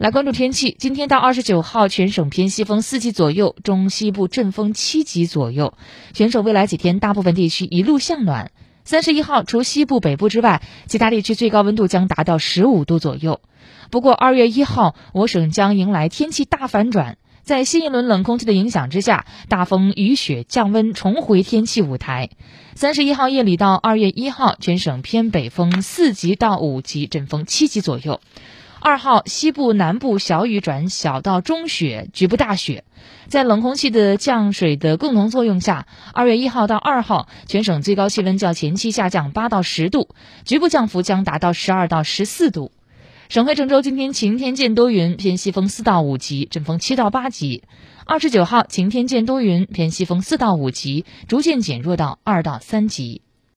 来关注天气，今天到二十九号，全省偏西风四级左右，中西部阵风七级左右。全省未来几天，大部分地区一路向暖。三十一号，除西部、北部之外，其他地区最高温度将达到十五度左右。不过，二月一号，我省将迎来天气大反转，在新一轮冷空气的影响之下，大风、雨雪、降温重回天气舞台。三十一号夜里到二月一号，全省偏北风四级到五级，阵风七级左右。二号西部、南部小雨转小到中雪，局部大雪。在冷空气的降水的共同作用下，二月一号到二号，全省最高气温较前期下降八到十度，局部降幅将达到十二到十四度。省会郑州今天晴天见多云，偏西风四到五级，阵风七到八级。二十九号晴天见多云，偏西风四到五级，逐渐减弱到二到三级。